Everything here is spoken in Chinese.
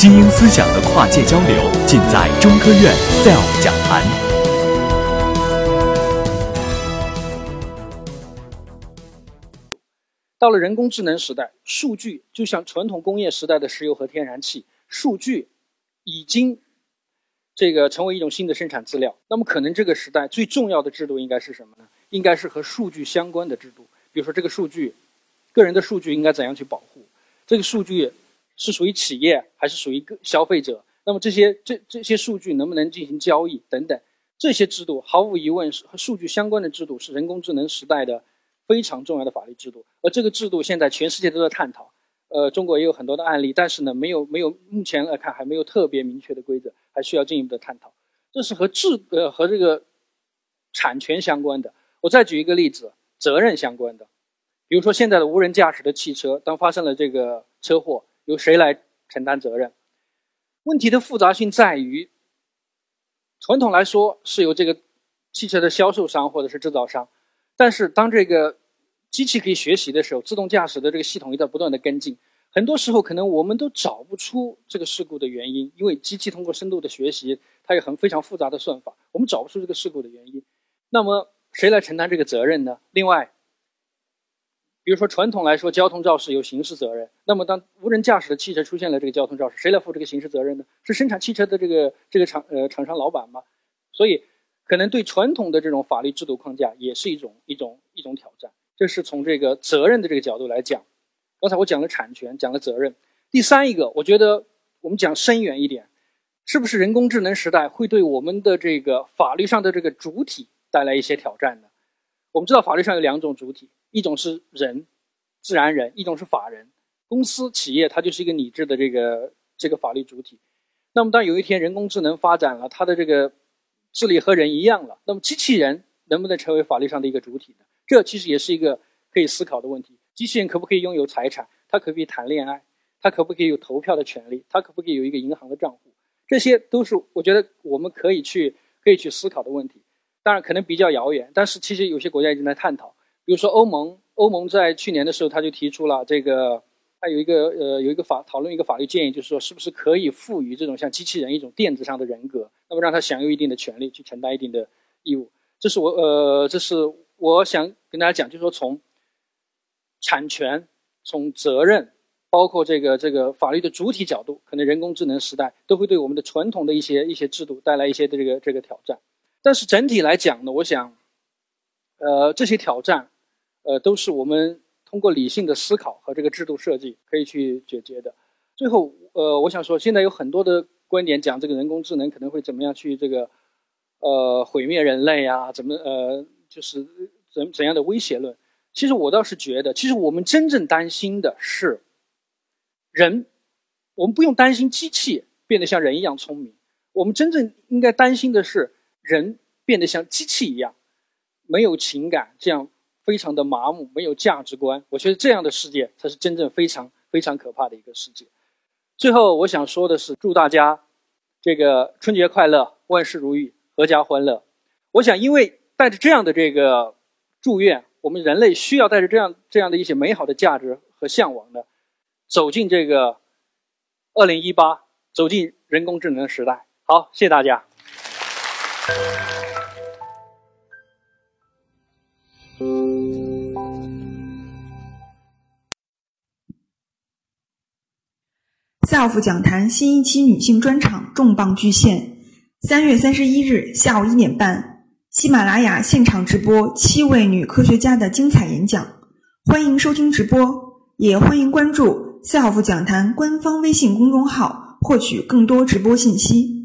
精英思想的跨界交流，尽在中科院 SELF 讲坛。到了人工智能时代，数据就像传统工业时代的石油和天然气，数据已经这个成为一种新的生产资料。那么，可能这个时代最重要的制度应该是什么呢？应该是和数据相关的制度。比如说，这个数据，个人的数据应该怎样去保护？这个数据。是属于企业还是属于个消费者？那么这些这这些数据能不能进行交易等等？这些制度毫无疑问是和数据相关的制度，是人工智能时代的非常重要的法律制度。而这个制度现在全世界都在探讨，呃，中国也有很多的案例，但是呢，没有没有目前来看还没有特别明确的规则，还需要进一步的探讨。这是和制呃和这个产权相关的。我再举一个例子，责任相关的，比如说现在的无人驾驶的汽车，当发生了这个车祸。由谁来承担责任？问题的复杂性在于，传统来说是由这个汽车的销售商或者是制造商，但是当这个机器可以学习的时候，自动驾驶的这个系统也在不断的跟进。很多时候可能我们都找不出这个事故的原因，因为机器通过深度的学习，它有很非常复杂的算法，我们找不出这个事故的原因。那么谁来承担这个责任呢？另外。比如说，传统来说，交通肇事有刑事责任。那么，当无人驾驶的汽车出现了这个交通肇事，谁来负这个刑事责任呢？是生产汽车的这个这个厂呃厂商老板吗？所以，可能对传统的这种法律制度框架也是一种一种一种挑战。这是从这个责任的这个角度来讲。刚才我讲了产权，讲了责任。第三一个，我觉得我们讲深远一点，是不是人工智能时代会对我们的这个法律上的这个主体带来一些挑战呢？我们知道法律上有两种主体。一种是人，自然人；一种是法人，公司、企业，它就是一个拟制的这个这个法律主体。那么，当有一天人工智能发展了，它的这个智力和人一样了，那么机器人能不能成为法律上的一个主体呢？这其实也是一个可以思考的问题。机器人可不可以拥有财产？它可不可以谈恋爱？它可不可以有投票的权利？它可不可以有一个银行的账户？这些都是我觉得我们可以去可以去思考的问题。当然，可能比较遥远，但是其实有些国家已经在探讨。比如说欧盟，欧盟在去年的时候，他就提出了这个，他有一个呃有一个法讨论一个法律建议，就是说是不是可以赋予这种像机器人一种电子上的人格，那么让他享有一定的权利，去承担一定的义务。这是我呃这是我想跟大家讲，就是说从产权、从责任，包括这个这个法律的主体角度，可能人工智能时代都会对我们的传统的一些一些制度带来一些这个这个挑战。但是整体来讲呢，我想，呃这些挑战。呃，都是我们通过理性的思考和这个制度设计可以去解决的。最后，呃，我想说，现在有很多的观点讲这个人工智能可能会怎么样去这个，呃，毁灭人类啊，怎么呃，就是怎怎样的威胁论。其实我倒是觉得，其实我们真正担心的是人，我们不用担心机器变得像人一样聪明，我们真正应该担心的是人变得像机器一样没有情感，这样。非常的麻木，没有价值观。我觉得这样的世界才是真正非常非常可怕的一个世界。最后，我想说的是，祝大家这个春节快乐，万事如意，阖家欢乐。我想，因为带着这样的这个祝愿，我们人类需要带着这样这样的一些美好的价值和向往的，走进这个二零一八，走进人工智能时代。好，谢谢大家。SELF 讲坛新一期女性专场重磅巨献，三月三十一日下午一点半，喜马拉雅现场直播七位女科学家的精彩演讲，欢迎收听直播，也欢迎关注 SELF 讲坛官方微信公众号，获取更多直播信息。